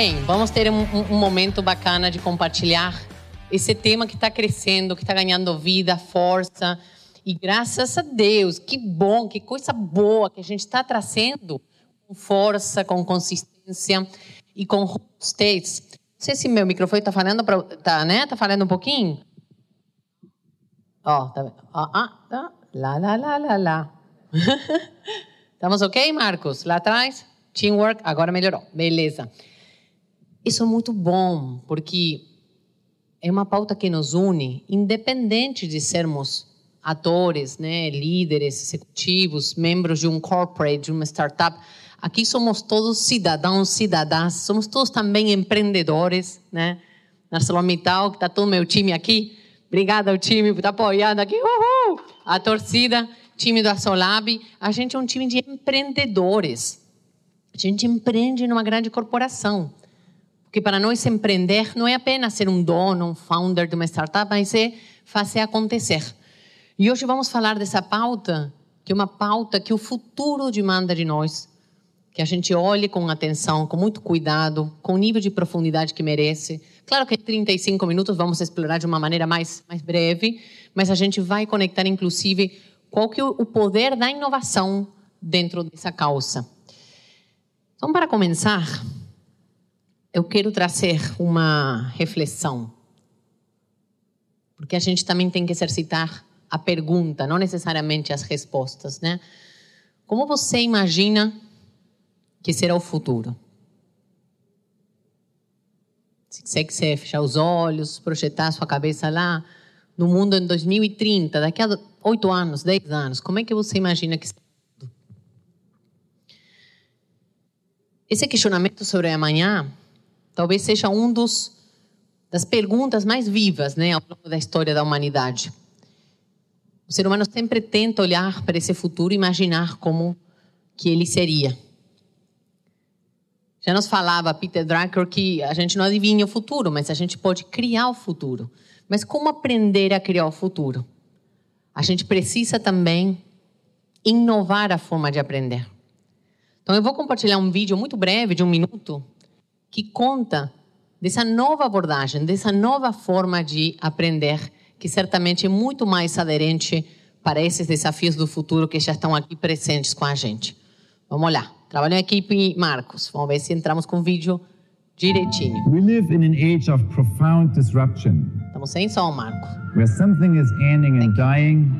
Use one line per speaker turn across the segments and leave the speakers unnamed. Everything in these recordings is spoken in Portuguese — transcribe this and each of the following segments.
Bem, vamos ter um, um momento bacana de compartilhar esse tema que está crescendo, que está ganhando vida, força. E graças a Deus, que bom, que coisa boa que a gente está trazendo com força, com consistência e com robustez. Não sei se meu microfone está falando, pra, tá, né? Tá falando um pouquinho? Ó, oh, tá vendo? Ó, ah, tá. Lá, lá, lá, lá, lá. Estamos ok, Marcos? Lá atrás? Teamwork, agora melhorou. Beleza. Isso é muito bom, porque é uma pauta que nos une, independente de sermos atores, né, líderes, executivos, membros de um corporate, de uma startup. Aqui somos todos cidadãos, cidadãs, somos todos também empreendedores, né? ArcelorMittal, que está todo meu time aqui. Obrigada ao time por estar tá apoiando aqui. Uhul! A torcida, time da Solab. A gente é um time de empreendedores. A gente empreende numa grande corporação. Porque para nós empreender não é apenas ser um dono, um founder de uma startup, mas é fazer acontecer. E hoje vamos falar dessa pauta, que é uma pauta que o futuro demanda de nós, que a gente olhe com atenção, com muito cuidado, com o nível de profundidade que merece. Claro que em 35 minutos vamos explorar de uma maneira mais, mais breve, mas a gente vai conectar, inclusive, qual que é o poder da inovação dentro dessa causa. Então, para começar, eu quero trazer uma reflexão. Porque a gente também tem que exercitar a pergunta, não necessariamente as respostas, né? Como você imagina que será o futuro? Se você quiser fechar os olhos, projetar sua cabeça lá no mundo em 2030, daqui a oito anos, dez anos, como é que você imagina que será? Esse questionamento sobre amanhã talvez seja um dos das perguntas mais vivas, né, ao longo da história da humanidade. O ser humano sempre tenta olhar para esse futuro e imaginar como que ele seria. Já nos falava Peter Drucker que a gente não adivinha o futuro, mas a gente pode criar o futuro. Mas como aprender a criar o futuro? A gente precisa também inovar a forma de aprender. Então eu vou compartilhar um vídeo muito breve, de um minuto, que conta dessa nova abordagem, dessa nova forma de aprender, que certamente é muito mais aderente para esses desafios do futuro que já estão aqui presentes com a gente. Vamos lá. Trabalho em equipe Marcos. Vamos ver se entramos com o vídeo direitinho.
We live in an age of profound disruption.
Estamos sem som, Marco.
Where something is ending and dying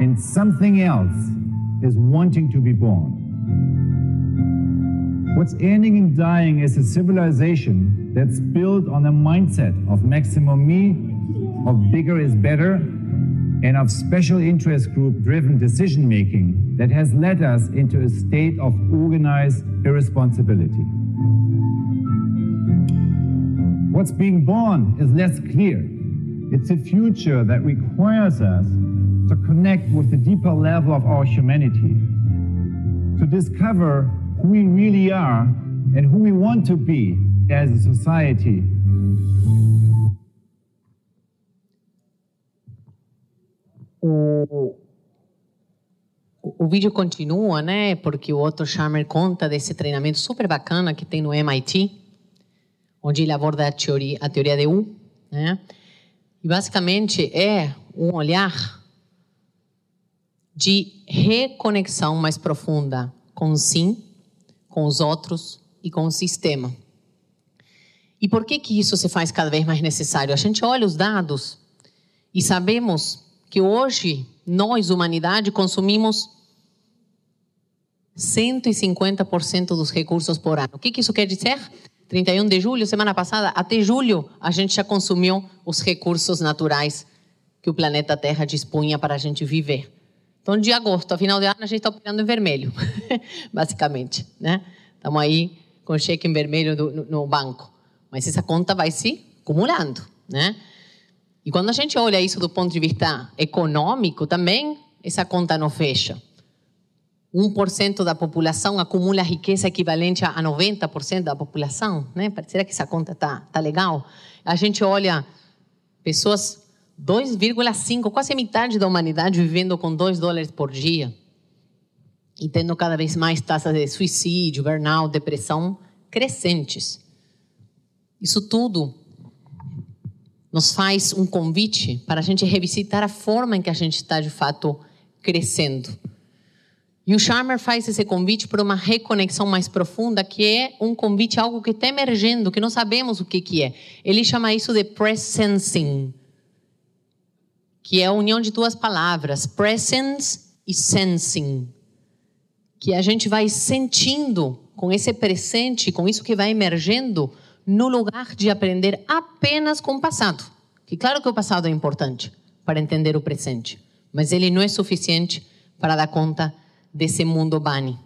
and something else is wanting to be born. What's ending and dying is a civilization that's built on a mindset of maximum me, of bigger is better, and of special interest group driven decision making that has led us into a state of organized irresponsibility. What's being born is less clear. It's a future that requires us to connect with the deeper level of our humanity, to discover who we really are and who we want to be as a society.
O, o vídeo continua, né? Porque o Otto Scharmer conta desse treinamento super bacana que tem no MIT, onde ele aborda a teoria, a teoria de U, né? E basicamente é um olhar de reconexão mais profunda com o sim com os outros e com o sistema. E por que que isso se faz cada vez mais necessário? A gente olha os dados e sabemos que hoje nós, humanidade, consumimos 150% dos recursos por ano. O que, que isso quer dizer? 31 de julho, semana passada, até julho, a gente já consumiu os recursos naturais que o planeta Terra dispunha para a gente viver. Então, de agosto a final de ano, a gente está operando em vermelho, basicamente. Né? Estamos aí com cheque em vermelho no, no, banco. Mas essa conta vai se acumulando. Né? E quando a gente olha isso do ponto de vista econômico, também essa conta não fecha. 1% da população acumula riqueza equivalente a 90% da população. Né? Será que essa conta está tá legal? A gente olha pessoas 2,5, quase metade da humanidade vivendo com 2 dólares por dia. E tendo cada vez mais taxas de suicídio, burnout, depressão crescentes. Isso tudo nos faz um convite para a gente revisitar a forma em que a gente está de fato crescendo. E o Charmer faz esse convite para uma reconexão mais profunda, que é um convite a algo que está emergendo, que não sabemos o que, que é. Ele chama isso de presencing, que é a união de duas palavras, presence e sensing. Que a gente vai sentindo com esse presente, com isso que vai emergendo, no lugar de aprender apenas com o passado. Que claro que o passado é importante para entender o presente, mas ele não é suficiente para dar conta desse mundo Bani.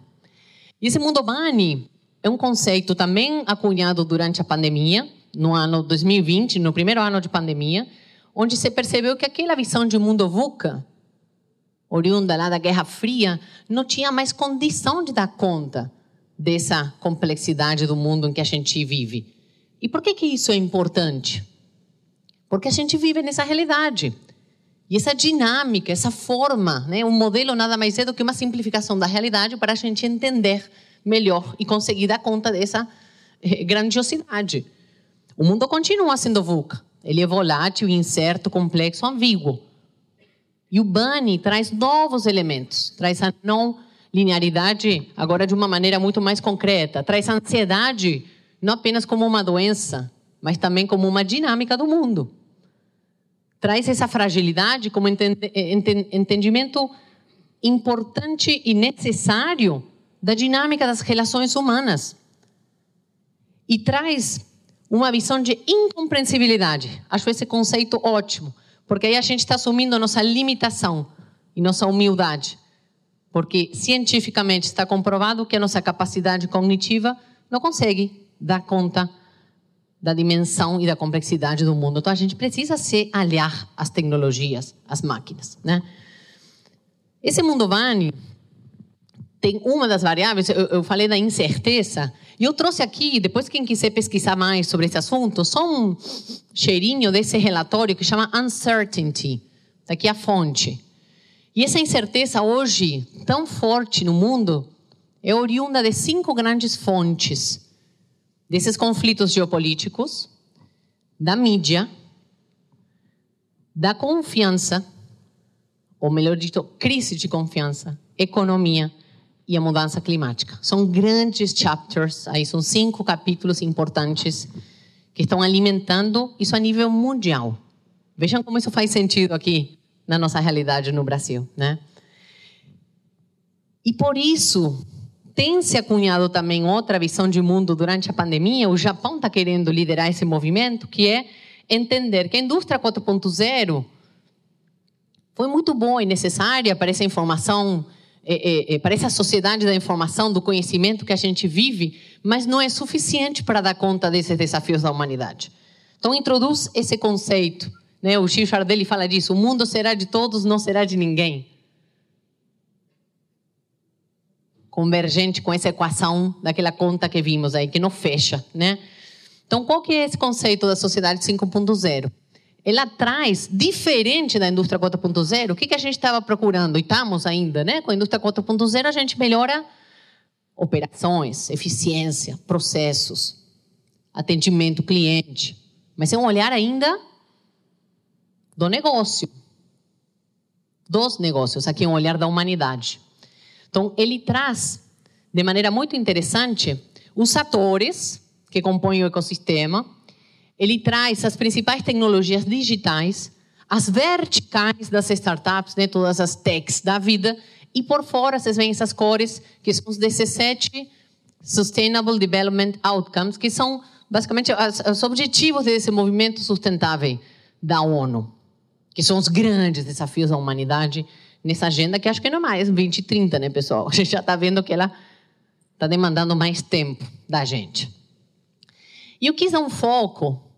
E esse mundo Bani é um conceito também acunhado durante a pandemia, no ano 2020, no primeiro ano de pandemia, onde se percebeu que aquela visão de mundo VUCA, oriunda lá da Guerra Fria, não tinha mais condição de dar conta dessa complexidade do mundo em que a gente vive. E por que, que isso é importante? Porque a gente vive nessa realidade. E essa dinâmica, essa forma, né? um modelo nada mais é do que uma simplificação da realidade para a gente entender melhor e conseguir dar conta dessa eh, grandiosidade. O mundo continua sendo VUCA. Ele é volátil, incerto, complexo, ambíguo. E o Bani traz novos elementos, traz a não linearidade agora de uma maneira muito mais concreta, traz a ansiedade não apenas como uma doença, mas também como uma dinâmica do mundo traz essa fragilidade como entendimento importante e necessário da dinâmica das relações humanas. E traz uma visão de incompreensibilidade. Acho esse conceito ótimo, porque aí a gente está assumindo nossa limitação e nossa humildade. Porque cientificamente está comprovado que a nossa capacidade cognitiva não consegue dar conta da dimensão e da complexidade do mundo. Então a gente precisa se aliar às tecnologias, às máquinas, né? Esse mundo Vani tem uma das variáveis, eu, eu, falei da incerteza, e eu trouxe aqui, depois quem quiser pesquisar mais sobre esse assunto, só um cheirinho desse relatório que chama Uncertainty, daqui a fonte. E essa incerteza hoje, tão forte no mundo, é oriunda de cinco grandes fontes desses conflitos geopolíticos, da mídia, da confiança, ou melhor dito, crise de confiança, economia e a mudança climática. São grandes chapters, aí são cinco capítulos importantes que estão alimentando isso a nível mundial. Vejam como isso faz sentido aqui na nossa realidade no Brasil, né? E por isso, tem se acunhado também outra visão de mundo durante a pandemia. O Japão está querendo liderar esse movimento, que é entender que a indústria 4.0 foi muito boa e necessária para essa informação, é, é, para essa sociedade da informação, do conhecimento que a gente vive, mas não é suficiente para dar conta desses desafios da humanidade. Então, introduz esse conceito. Né? O Chico Chardelli fala disso: o mundo será de todos, não será de ninguém. convergente com essa equação daquela conta que vimos aí, que não fecha, né? Então, qual que é esse conceito da sociedade 5.0? Ela traz, diferente da indústria 4.0, o que, que a gente estava procurando, e estamos ainda, né? Com a indústria 4.0, a gente melhora operações, eficiência, processos, atendimento cliente. Mas é um olhar ainda do negócio, dos negócios, aqui é um olhar da humanidade. Então, ele traz, de maneira muito interessante, os atores que compõem o ecossistema, ele traz as principais tecnologias digitais, as verticais das startups, né, todas as techs da vida, e por fora vocês veem essas cores, que são os 17 Sustainable Development Outcomes, que são basicamente os objetivos desse movimento sustentável da ONU, que são os grandes desafios da humanidade nessa agenda que acho que não é mais 2030, né, pessoal? A gente já está vendo que ela está demandando mais tempo da gente. E eu quis dar um foco,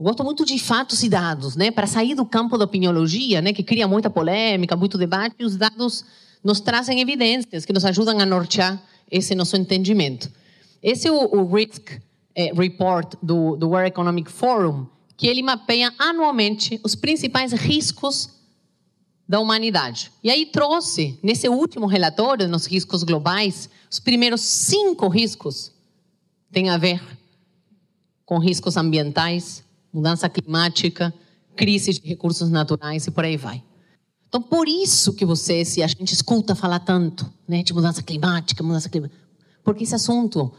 gosto muito de fatos e dados, né, para sair do campo da opiniologia, né, que cria muita polêmica, muito debate, os dados nos trazem evidências que nos ajudam a nortear esse nosso entendimento. Esse é o, o Risk eh, Report do, do World Economic Forum, que ele mapeia anualmente os principais riscos da humanidade. E aí trouxe, nesse último relatório, nos riscos globais, os primeiros cinco riscos tem a ver com riscos ambientais, mudança climática, crise de recursos naturais e por aí vai. Então, por isso que você, se a gente escuta falar tanto né, de mudança climática, mudança climática, porque esse assunto,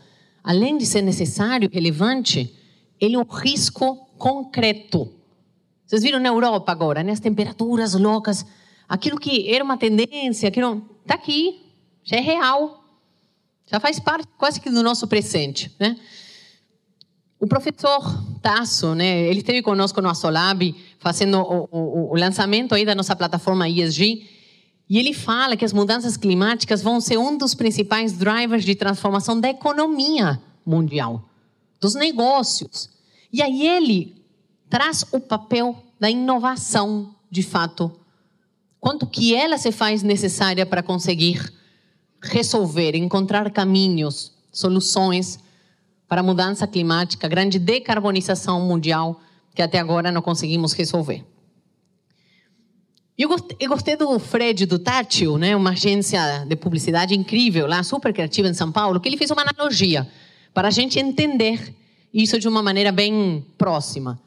além de ser necessário, relevante, ele é um risco concreto. Vocês viram na Europa agora, né, as temperaturas loucas, aquilo que era uma tendência, aquilo está aqui, já é real, já faz parte quase que do nosso presente, né? O professor Né, ele esteve conosco no Asolab, fazendo o, o, o, lançamento aí da nossa plataforma ESG, e ele fala que as mudanças climáticas vão ser um dos principais drivers de transformação da economia mundial, dos negócios. E aí ele traz o papel da inovação, de fato, quanto que ela se faz necessária para conseguir resolver, encontrar caminhos, soluções para a mudança climática, grande decarbonização mundial que até agora não conseguimos resolver. Eu gostei, eu gostei do Fred do Tátil, né, uma agência de publicidade incrível lá, super criativa em São Paulo, que ele fez uma analogia para a gente entender isso de uma maneira bem próxima.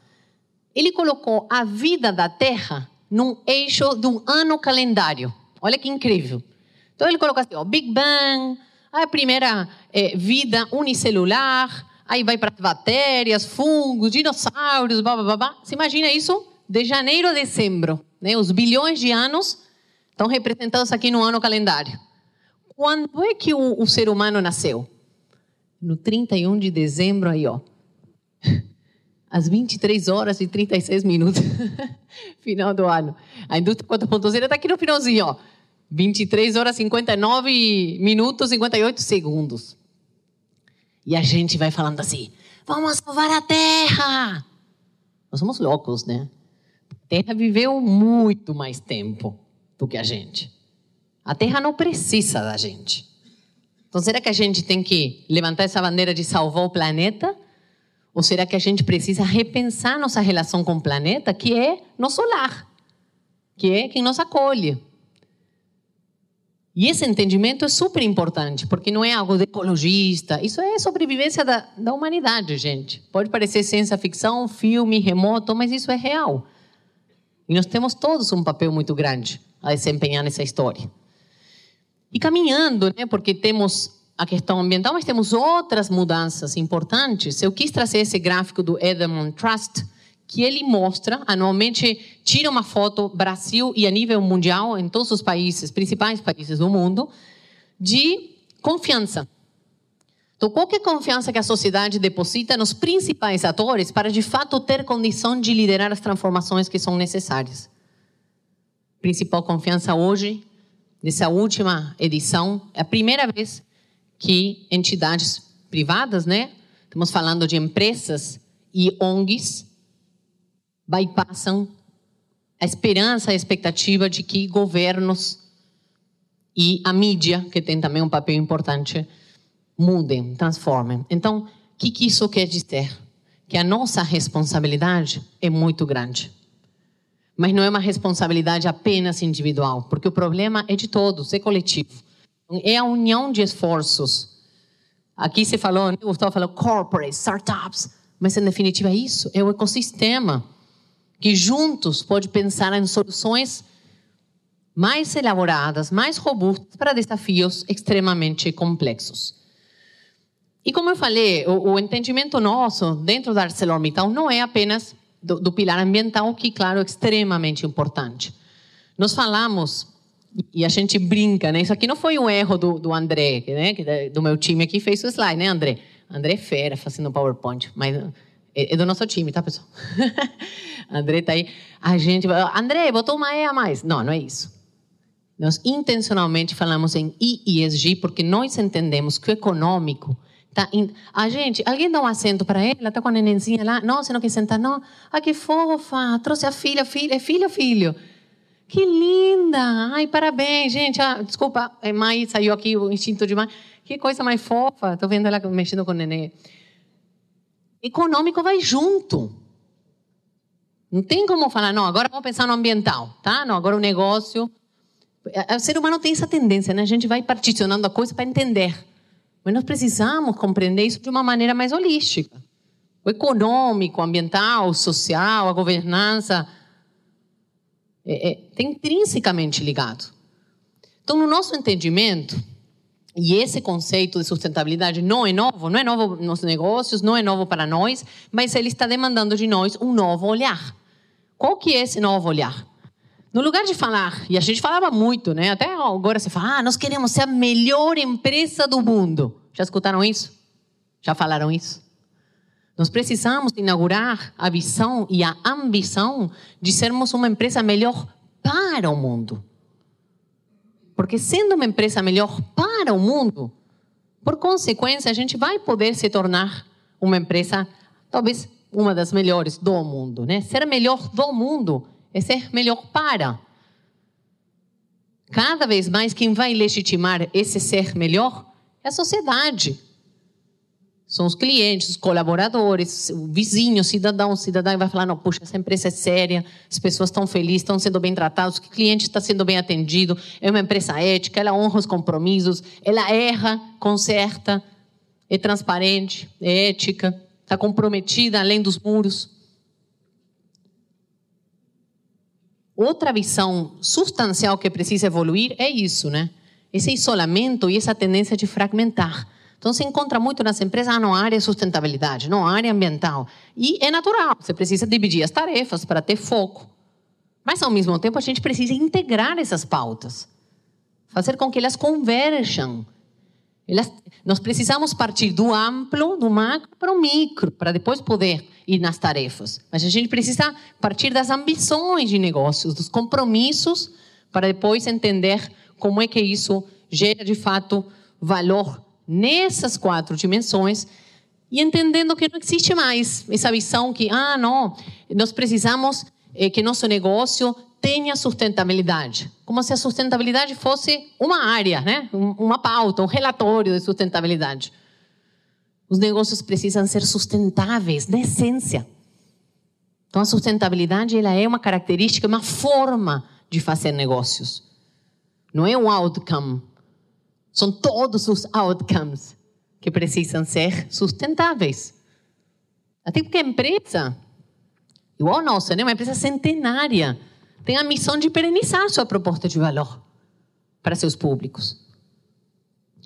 Ele colocou a vida da Terra num eixo de um ano calendário. Olha que incrível. Então ele colocou assim, ó, Big Bang, a primeira é, vida unicelular, aí vai para bactérias, fungos, dinossauros, blá, blá, blá, Você imagina isso? De janeiro a dezembro. Né? Os bilhões de anos estão representados aqui no ano calendário. Quando é que o, o ser humano nasceu? No 31 de dezembro, aí, ó. Às 23 horas e 36 minutos. Final do ano. A indústria 4.0 está aqui no finalzinho, ó. 23 horas 59 minutos 58 segundos. E a gente vai falando assim: vamos salvar a Terra! Nós somos loucos, né? A Terra viveu muito mais tempo do que a gente. A Terra não precisa da gente. Então, será que a gente tem que levantar essa bandeira de salvar o planeta? Ou será que a gente precisa repensar nossa relação com o planeta, que é nosso lar, que é quem nos acolhe? E esse entendimento é super importante, porque não é algo de ecologista, isso é sobrevivência da, da humanidade, gente. Pode parecer ciência ficção, filme, remoto, mas isso é real. E nós temos todos um papel muito grande a desempenhar nessa história. E caminhando, né, porque temos a questão ambiental, mas temos outras mudanças importantes. Eu quis trazer esse gráfico do Edelman Trust, que ele mostra, anualmente tira uma foto Brasil e a nível mundial, em todos os países, principais países do mundo, de confiança. Então, qual é a confiança que a sociedade deposita nos principais atores para, de fato, ter condição de liderar as transformações que são necessárias? Principal confiança hoje, nessa última edição, é a primeira vez que entidades privadas, né? Estamos falando de empresas e ONGs, bypassam a esperança, a expectativa de que governos e a mídia, que tem também um papel importante, mudem, transformem. Então, o que, que isso quer dizer? Que a nossa responsabilidade é muito grande. Mas não é uma responsabilidade apenas individual, porque o problema é de todos, é coletivo. É a união de esforços. Aqui se falou, o Gustavo falou corporate, startups, mas em definitiva é isso, é o ecossistema que juntos pode pensar em soluções mais elaboradas, mais robustas para desafios extremamente complexos. E como eu falei, o, o entendimento nosso dentro da ArcelorMittal não é apenas do, do, pilar ambiental, que, claro, é extremamente importante. Nós falamos, e a gente brinca, né? Isso aqui não foi um erro do, do André, né? do meu time aqui, fez o slide, né, André? André é fera fazendo PowerPoint, mas é, do nosso time, tá, pessoal? André tá aí. A gente vai, André, botou uma E a mais. Não, não é isso. Nós intencionalmente falamos em ESG porque nós entendemos que o econômico tá in... a gente, alguém dá um assento para ela, tá com a nenenzinha lá, não, você não quer sentar, não. Ah, que fofa, trouxe a filha, filha, é filho, filho. Que linda! Ai, parabéns, gente. Ah, desculpa, é mãe, saiu aqui o instinto de mãe. Que coisa mais fofa. Tô vendo ela mexendo com o neném econômico vai junto. Não tem como falar, não, agora vamos pensar no ambiental, tá? Não, agora o negócio. O ser humano tem essa tendência, né? A gente vai particionando a coisa para entender. Mas nós precisamos compreender isso de uma maneira mais holística. O econômico, o ambiental, o social, a governança, é, é, tem intrinsecamente ligado. Então, no nosso entendimento, e esse conceito de sustentabilidade não é novo, não é novo nos negócios, não é novo para nós, mas ele está demandando de nós um novo olhar. Qual que é esse novo olhar? No lugar de falar, e a gente falava muito, né? Até agora você fala, ah, nós queremos ser a melhor empresa do mundo. Já escutaram isso? Já falaram isso? Nós precisamos inaugurar a visão e a ambição de sermos uma empresa melhor para o mundo. Porque sendo uma empresa melhor para o mundo, por consequência, a gente vai poder se tornar uma empresa, talvez uma das melhores do mundo, né? Ser melhor do mundo é ser melhor para. Cada vez mais, quem vai legitimar esse ser melhor é a sociedade. São os clientes, os colaboradores, o vizinho, o cidadão. O cidadão vai falar: não, puxa, essa empresa é séria, as pessoas estão felizes, estão sendo bem tratadas, o cliente está sendo bem atendido, é uma empresa ética, ela honra os compromissos, ela erra, conserta, é transparente, é ética, está comprometida além dos muros. Outra visão substancial que precisa evoluir é isso, né? Esse isolamento e essa tendência de fragmentar. Então, se encontra muito nas empresas, ah, não, área sustentabilidade, não, área ambiental. E é natural, você precisa dividir as tarefas para ter foco. Mas, ao mesmo tempo, a gente precisa integrar essas pautas, fazer com que elas converjam. Elas, nós precisamos partir do amplo, do macro para o micro, para depois poder ir nas tarefas. Mas a gente precisa partir das ambições de negócios, dos compromissos, para depois entender como é que isso gera de fato valor nessas quatro dimensões e entendendo que não existe mais essa visão que, ah, não, nós precisamos é, que nosso negócio tenha sustentabilidade. Como se a sustentabilidade fosse uma área, né? uma pauta, um relatório de sustentabilidade. Os negócios precisam ser sustentáveis, na essência. Então, a sustentabilidade ela é uma característica, uma forma de fazer negócios. Não é um outcome. São todos os outcomes que precisam ser sustentáveis. Até porque a empresa, igual a nossa, né? uma empresa centenária, tem a missão de perenizar sua proposta de valor para seus públicos.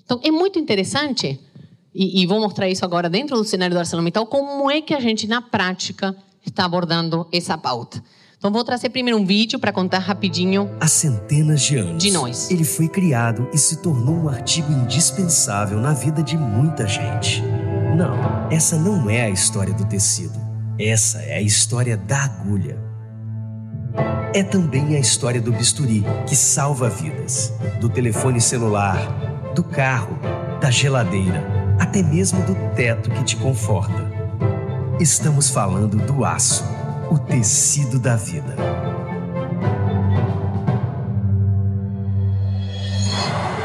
Então, é muito interessante e, e, vou mostrar isso agora dentro do cenário do ArcelorMittal, como é que a gente, na prática, está abordando essa pauta. Então, vou trazer primeiro um vídeo para contar rapidinho.
Há centenas de anos.
De nós.
Ele foi criado e se tornou um artigo indispensável na vida de muita gente. Não, essa não é a história do tecido. Essa é a história da agulha. É também a história do bisturi, que salva vidas. Do telefone celular, do carro, da geladeira até mesmo do teto que te conforta. Estamos falando do aço, o tecido da vida.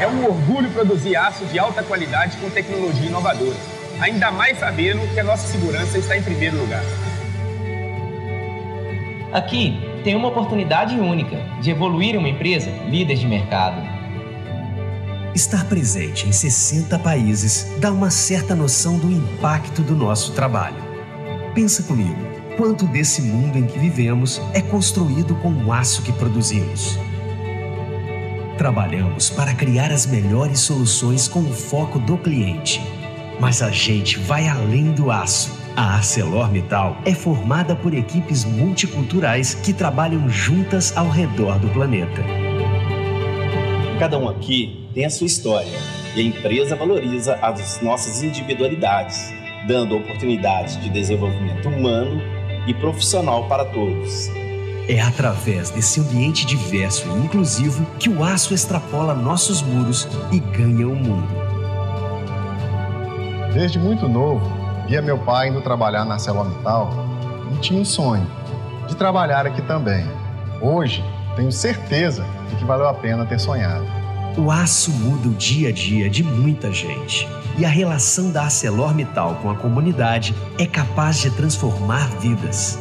É um orgulho produzir aço de alta qualidade com tecnologia inovadora. Ainda mais sabendo que a nossa segurança está em primeiro lugar.
Aqui tem uma oportunidade única de evoluir uma empresa líder de mercado
Estar presente em 60 países dá uma certa noção do impacto do nosso trabalho. Pensa comigo, quanto desse mundo em que vivemos é construído com o aço que produzimos? Trabalhamos para criar as melhores soluções com o foco do cliente. Mas a gente vai além do aço. A ArcelorMittal é formada por equipes multiculturais que trabalham juntas ao redor do planeta.
Cada um aqui tem a sua história e a empresa valoriza as nossas individualidades, dando oportunidades de desenvolvimento humano e profissional para todos.
É através desse ambiente diverso e inclusivo que o aço extrapola nossos muros e ganha o mundo.
Desde muito novo, via meu pai indo trabalhar na ArcelorMittal e tinha um sonho de trabalhar aqui também. Hoje, tenho certeza de que valeu a pena ter sonhado.
O aço muda o dia a dia de muita gente. E a relação da ArcelorMittal com a comunidade é capaz de transformar vidas.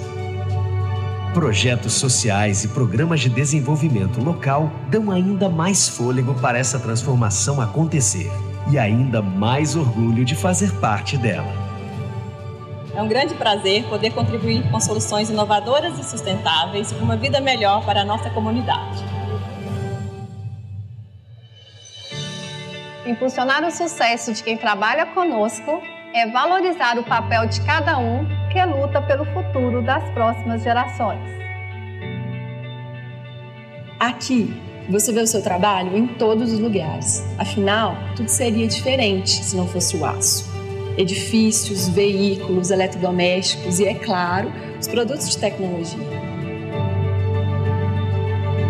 Projetos sociais e programas de desenvolvimento local dão ainda mais fôlego para essa transformação acontecer. e ainda mais orgulho de fazer parte dela.
É um grande prazer poder contribuir com soluções inovadoras e sustentáveis para uma vida melhor para a nossa comunidade.
Impulsionar o sucesso de quem trabalha conosco é valorizar o papel de cada um que luta pelo futuro das próximas gerações.
Aqui, você vê o seu trabalho em todos os lugares. Afinal, tudo seria diferente se não fosse o aço. Edifícios, veículos, eletrodomésticos e, é claro, os produtos de tecnologia.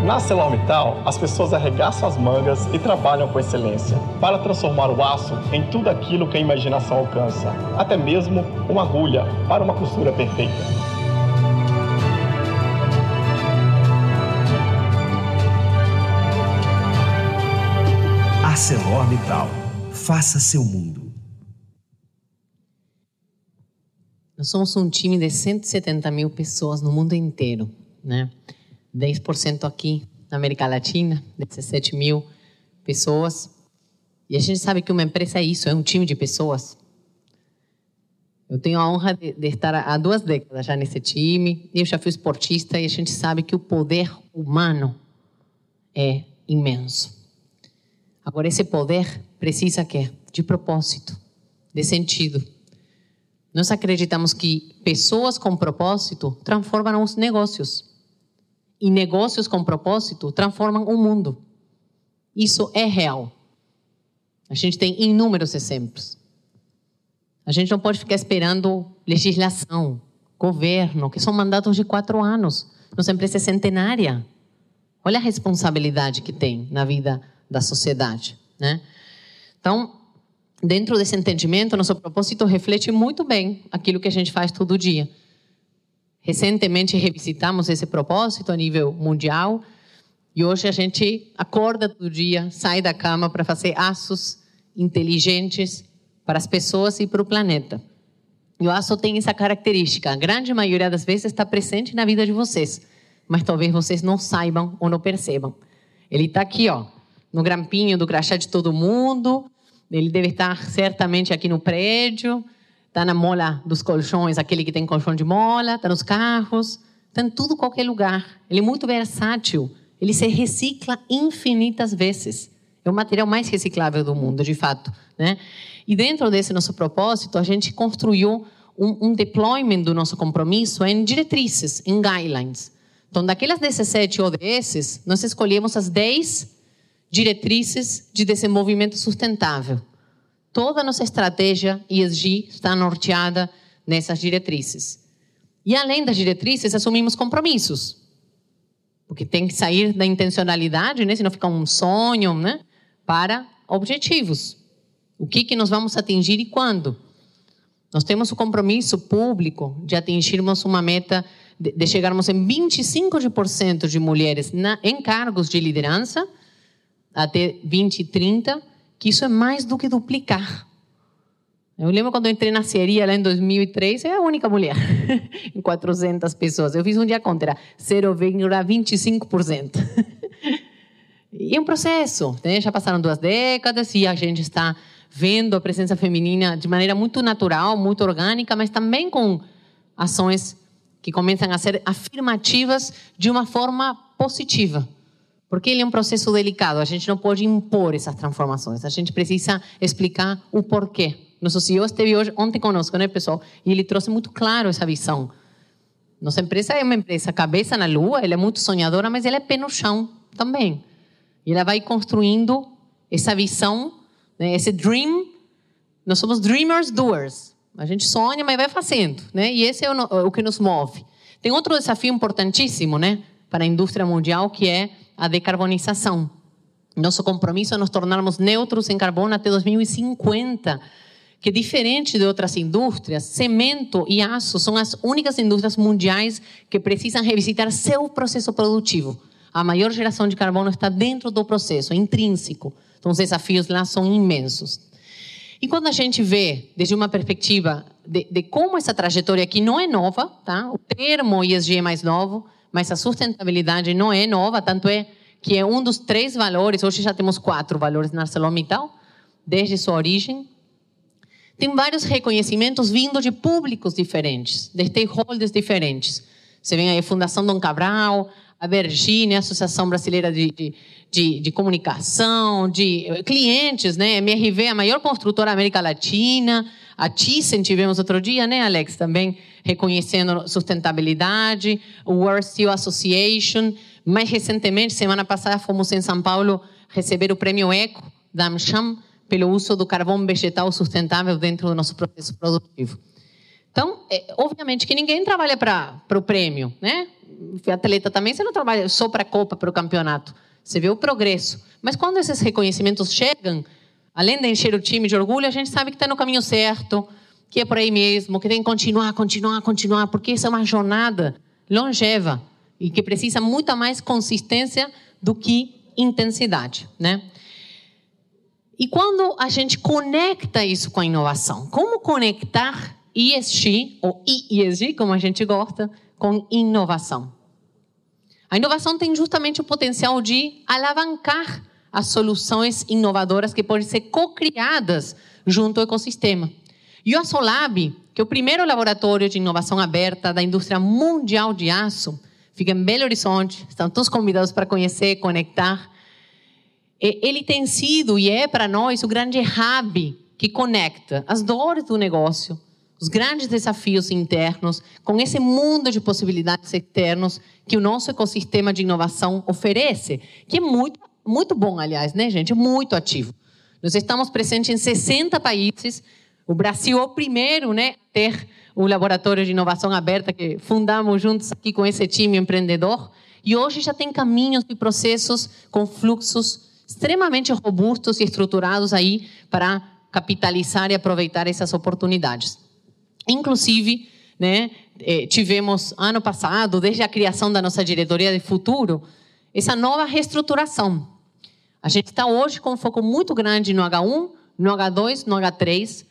Na ArcelorMittal, as pessoas arregaçam as mangas e trabalham com excelência para transformar o aço em tudo aquilo que a imaginação alcança, até mesmo uma agulha para uma costura perfeita.
ArcelorMittal. Faça seu mundo.
Nós somos um time de 170 mil pessoas no mundo inteiro, né? 10% aqui na América Latina, 17 mil pessoas. E a gente sabe que uma empresa é isso, é um time de pessoas. Eu tenho a honra de, de, estar há duas décadas já nesse time. Eu já fui esportista e a gente sabe que o poder humano é imenso. Agora, esse poder precisa que de propósito, de sentido. Nós acreditamos que pessoas com propósito transformam os negócios e negócios com propósito transformam o mundo. Isso é real. A gente tem inúmeros exemplos. A gente não pode ficar esperando legislação, governo, que são mandatos de quatro anos. Nossa empresa é centenária. Olha a responsabilidade que tem na vida da sociedade. Né? Então, dentro desse entendimento, nosso propósito reflete muito bem aquilo que a gente faz todo dia. Recentemente revisitamos esse propósito a nível mundial e hoje a gente acorda todo dia, sai da cama para fazer aços inteligentes para as pessoas e para o planeta. E o aço tem essa característica, a grande maioria das vezes está presente na vida de vocês, mas talvez vocês não saibam ou não percebam. Ele está aqui, ó, no grampinho do crachá de todo mundo, ele deve estar certamente aqui no prédio, Está na mola dos colchões, aquele que tem colchão de mola, está nos carros, está em tudo, qualquer lugar. Ele é muito versátil. Ele se recicla infinitas vezes. É o material mais reciclável do mundo, de fato. Né? E dentro desse nosso propósito, a gente construiu um, um deployment do nosso compromisso em diretrizes, em guidelines. Então, daquelas 17 ODS, nós escolhemos as 10 diretrizes de desenvolvimento sustentável. Toda a nossa estratégia ESG está norteada nessas diretrizes. E além das diretrizes, assumimos compromissos. Porque tem que sair da intencionalidade, né? senão fica um sonho, né? para objetivos. O que, que nós vamos atingir e quando? Nós temos o compromisso público de atingirmos uma meta, de, chegarmos em 25% de mulheres na, em cargos de liderança até 2030 que isso é mais do que duplicar. Eu lembro quando eu entrei na Sieria lá em 2003, eu era a única mulher em 400 pessoas. Eu fiz um dia conta, era 0,25%. e é um processo, né? já passaram duas décadas e a gente está vendo a presença feminina de maneira muito natural, muito orgânica, mas também com ações que começam a ser afirmativas de uma forma positiva. Porque ele é um processo delicado, a gente não pode impor essas transformações, a gente precisa explicar o porquê. Nosso CEO esteve hoje, ontem conosco, né, pessoal? E ele trouxe muito claro essa visão. Nossa empresa é uma empresa cabeça na lua, ela é muito sonhadora, mas ela é pé no chão também. E ela vai construindo essa visão, né, esse dream. Nós somos dreamers doers. A gente sonha, mas vai fazendo, né? E esse é o, o que nos move. Tem outro desafio importantíssimo, né, para a indústria mundial, que é a decarbonização. Nosso compromisso é nos tornarmos neutros em carbono até 2050, que diferente de outras indústrias, cimento e aço são as únicas indústrias mundiais que precisam revisitar seu processo produtivo. A maior geração de carbono está dentro do processo, é intrínseco. Então, os desafios lá são imensos. E quando a gente vê, desde uma perspectiva de, de como essa trajetória aqui não é nova, tá? o termo ESG é mais novo, mas a sustentabilidade não é nova, tanto é que é um dos três valores, hoje já temos quatro valores na ArcelorMittal, desde sua origem. Tem vários reconhecimentos vindo de públicos diferentes, de stakeholders diferentes. Você vem aí a Fundação Dom Cabral, a Virginia, a Associação Brasileira de, de, de, de, Comunicação, de clientes, né? MRV, a maior construtora da América Latina, a Thyssen tivemos outro dia, né, Alex, também reconhecendo sustentabilidade, o World Steel Association. Mais recentemente, semana passada, fomos em São Paulo receber o prêmio ECO da AmCham pelo uso do carvão vegetal sustentável dentro do nosso processo produtivo. Então, é, obviamente que ninguém trabalha para o prêmio, né? Atleta também, você não trabalha só para a Copa, para o campeonato. Você vê o progresso. Mas quando esses reconhecimentos chegam, além de encher o time de orgulho, a gente sabe que está no caminho certo, que é por aí mesmo, que tem que continuar, continuar, continuar, porque isso é uma jornada longeva e que precisa muito mais consistência do que intensidade, né? E quando a gente conecta isso com a inovação, como conectar ESG, ou ESG, como a gente gosta, com inovação? A inovação tem justamente o potencial de alavancar as soluções inovadoras que podem ser co-criadas junto ao ecossistema. E o Asolab, que é o primeiro laboratório de inovação aberta da indústria mundial de aço, fica em Belo Horizonte, estão todos convidados para conhecer, conectar. Ele tem sido e é para nós o grande hub que conecta as dores do negócio, os grandes desafios internos, com esse mundo de possibilidades externas que o nosso ecossistema de inovação oferece, que é muito muito bom, aliás, né, gente? Muito ativo. Nós estamos presentes em 60 países. O Brasil é o primeiro, né, ter o laboratório de inovação aberta que fundamos juntos aqui com esse time empreendedor. E hoje já tem caminhos e processos com fluxos extremamente robustos e estruturados aí para capitalizar e aproveitar essas oportunidades. Inclusive, né, eh, tivemos ano passado, desde a criação da nossa diretoria de futuro, essa nova reestruturação. A gente está hoje com um foco muito grande no H1, no H2, no H3,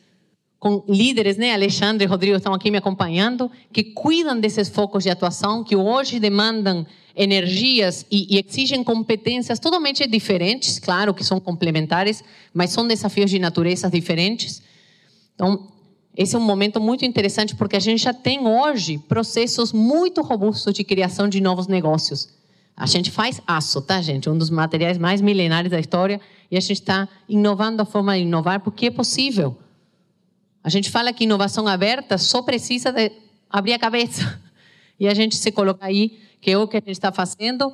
com líderes, né? Alexandre e Rodrigo estão aqui me acompanhando, que cuidam desses focos de atuação, que hoje demandam energias e, e, exigem competências totalmente diferentes, claro que são complementares, mas são desafios de naturezas diferentes. Então, esse é um momento muito interessante porque a gente já tem hoje processos muito robustos de criação de novos negócios. A gente faz aço, tá, gente? Um dos materiais mais milenares da história. E a gente está inovando a forma de inovar porque é possível. A gente fala que inovação aberta só precisa de abrir a cabeça. E a gente se coloca aí, que é o que a gente está fazendo,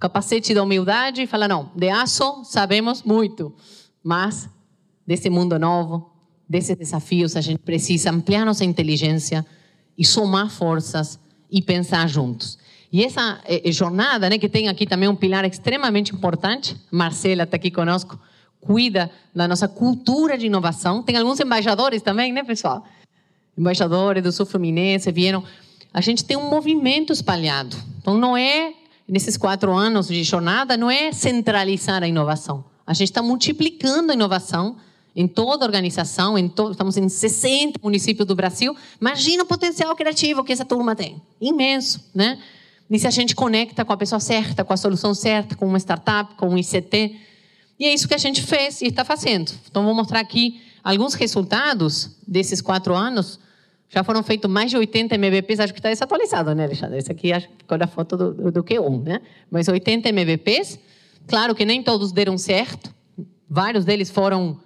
capacete da humildade, e fala: não, de aço sabemos muito, mas desse mundo novo, desses desafios, a gente precisa ampliar nossa inteligência e somar forças e pensar juntos. E essa eh, jornada, né, que tem aqui também um pilar extremamente importante, Marcela está aqui conosco, cuida da nossa cultura de inovação. Tem alguns embaixadores também, né, pessoal? Embaixadores do Sul Fluminense vieram. A gente tem um movimento espalhado. Então, não é, nesses quatro anos de jornada, não é centralizar a inovação. A gente está multiplicando a inovação em toda a organização, em estamos em 60 municípios do Brasil. Imagina o potencial criativo que essa turma tem. Imenso, né? E se a gente conecta com a pessoa certa, com a solução certa, com uma startup, com um ICT. E é isso que a gente fez e está fazendo. Então, vou mostrar aqui alguns resultados desses quatro anos. Já foram feitos mais de 80 MVPs, acho que está desatualizado, né, Alexandre? Esse aqui acho que a foto do, do, do Q1, né? Mas 80 MVPs. Claro que nem todos deram certo. Vários deles foram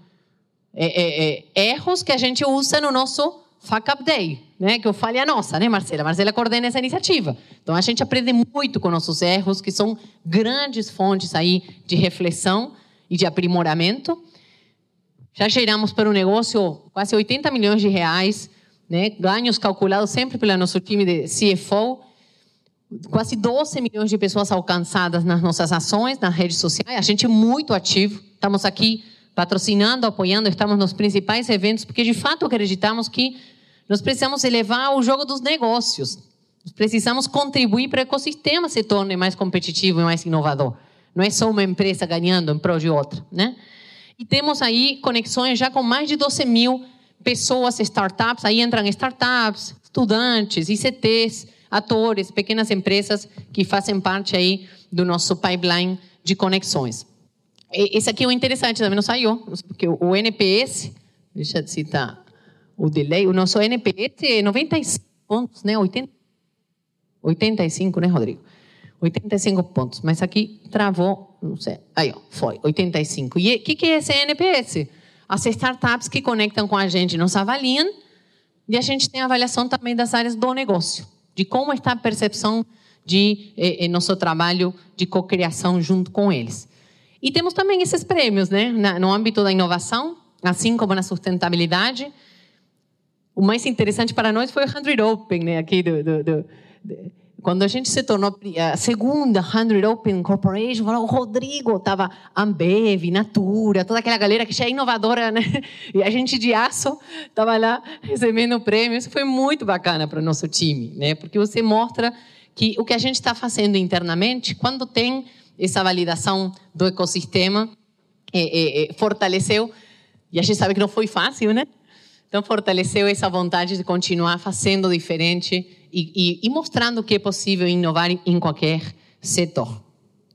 é, é, é, erros que a gente usa no nosso Fuck Up Day, né? Que eu fale a nossa, né, Marcela? Marcela coordena essa iniciativa. Então a gente aprende muito com nossos erros, que são grandes fontes aí de reflexão e de aprimoramento. Já geramos para o negócio quase 80 milhões de reais, né? Ganhos calculados sempre pelo nosso time de CFO. Quase 12 milhões de pessoas alcançadas nas nossas ações, nas redes sociais. A gente é muito ativo. Estamos aqui patrocinando, apoiando, estamos nos principais eventos, porque de fato acreditamos que nós precisamos elevar o jogo dos negócios. Nós precisamos contribuir para que o ecossistema se torne mais competitivo e mais inovador. Não é só uma empresa ganhando em prol de outra, né? E temos aí conexões já com mais de 12 mil pessoas, startups. Aí entram startups, estudantes, ICTs, atores, pequenas empresas que fazem parte aí do nosso pipeline de conexões. esse aqui é o interessante, também não saiu, porque o NPS, deixa eu citar o delay, o nosso NPS é 95 pontos, né? 80, 85, né, Rodrigo? 85 pontos, mas aqui travou, não sei, aí, ó, foi, 85. E o que, que é esse NPS? As startups que conectam com a gente nos avaliam e a gente tem avaliação também das áreas do negócio, de como está a percepção de eh, eh nosso trabalho de cocriação junto com eles. E temos também esses prêmios, né, no âmbito da inovação, assim como na sustentabilidade. O mais interessante para nós foi o 100 Open, né, aqui do, do, do quando a gente se tornou a segunda 100 Open Corporation, o Rodrigo estava Ambev, Natura, toda aquela galera que já é inovadora, né? E a gente de aço estava lá recebendo prêmios. Foi muito bacana para o nosso time, né? Porque você mostra que o que a gente está fazendo internamente, quando tem essa validação do ecossistema, é, é, é, fortaleceu. E a gente sabe que não foi fácil, né? Então, fortaleceu essa vontade de continuar fazendo diferente e, e, e mostrando que é possível inovar em qualquer setor.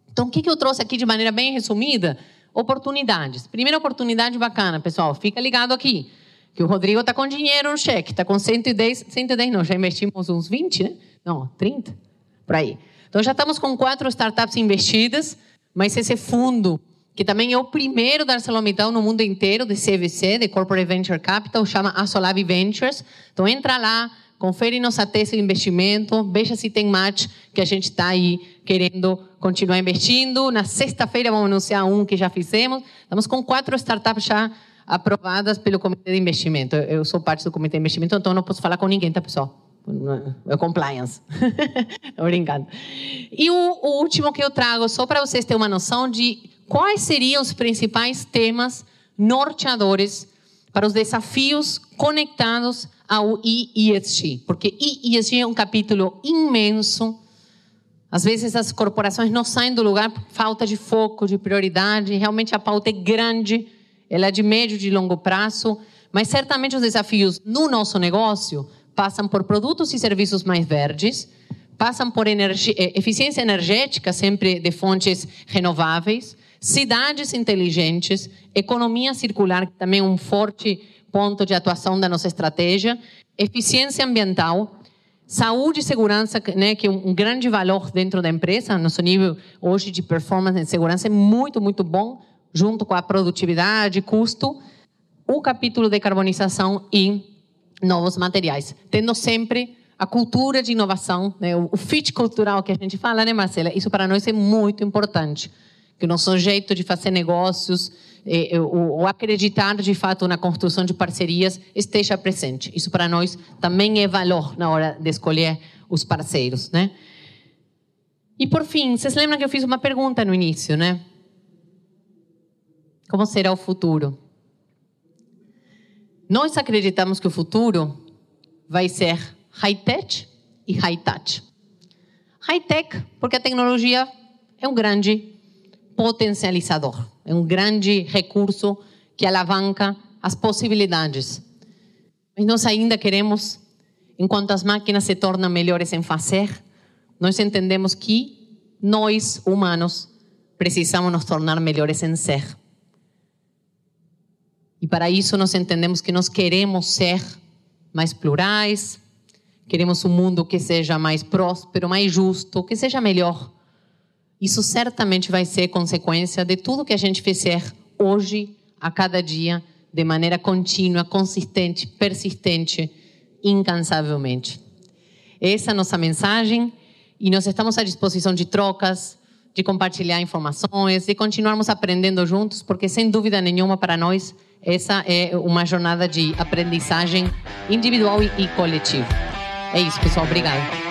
Então, o que eu trouxe aqui de maneira bem resumida? Oportunidades. Primeira oportunidade bacana, pessoal, fica ligado aqui. Que o Rodrigo está com dinheiro no cheque, está com 110, 110 não, já investimos uns 20, né? Não, 30, por aí. Então já estamos com quatro startups investidas, mas esse fundo, que também é o primeiro da ArcelorMittal no mundo inteiro, de CVC, de Corporate Venture Capital, chama Asolab Ventures. Então entra lá, confere nossa tese de investimento, veja se tem match, que a gente está aí querendo continuar investindo. Na sexta-feira vamos anunciar um que já fizemos. Estamos com quatro startups já aprovadas pelo Comitê de Investimento. Eu sou parte do Comitê de Investimento, então não posso falar com ninguém, tá, pessoal? É compliance. Estou brincando. E o, o último que eu trago, só para vocês terem uma noção de quais seriam os principais temas norteadores para os desafios conectados ao ESG, porque ESG é um capítulo imenso. Às vezes as corporações não saem do lugar por falta de foco, de prioridade. Realmente a pauta é grande, ela é de médio e de longo prazo, mas certamente os desafios no nosso negócio passam por produtos e serviços mais verdes, passam por energia, eh, eficiência energética, sempre de fontes renováveis, cidades inteligentes, economia circular, que também é um forte ponto de atuação da nossa estratégia, eficiência ambiental, saúde e segurança, né, que é um grande valor dentro da empresa. Nosso nível hoje de performance e segurança é muito, muito bom, junto com a produtividade, custo. O capítulo de carbonização e novos materiais, tendo sempre a cultura de inovação, né, o fit cultural que a gente fala, né, Marcela? Isso para nós é muito importante que o nosso jeito de fazer negócios, o, acreditar de fato na construção de parcerias esteja presente. Isso para nós também é valor na hora de escolher os parceiros, né? E por fim, vocês lembram que eu fiz uma pergunta no início, né? Como será o futuro? Nós acreditamos que o futuro vai ser high-tech e high-touch. High-tech, porque a tecnologia é um grande potencializador, é um grande recurso que alavanca as possibilidades. Mas nós ainda queremos, enquanto as máquinas se tornam melhores em fazer, nós entendemos que nós, humanos, precisamos nos tornar melhores em ser. E para isso nós entendemos que nós queremos ser mais plurais, queremos um mundo que seja mais próspero, mais justo, que seja melhor isso certamente vai ser consequência de tudo que a gente fizer hoje, a cada dia, de maneira contínua, consistente, persistente, incansavelmente. Essa é a nossa mensagem e nós estamos à disposição de trocas, de compartilhar informações, de continuarmos aprendendo juntos, porque sem dúvida nenhuma para nós essa é uma jornada de aprendizagem individual e coletiva. É isso, pessoal. Obrigada.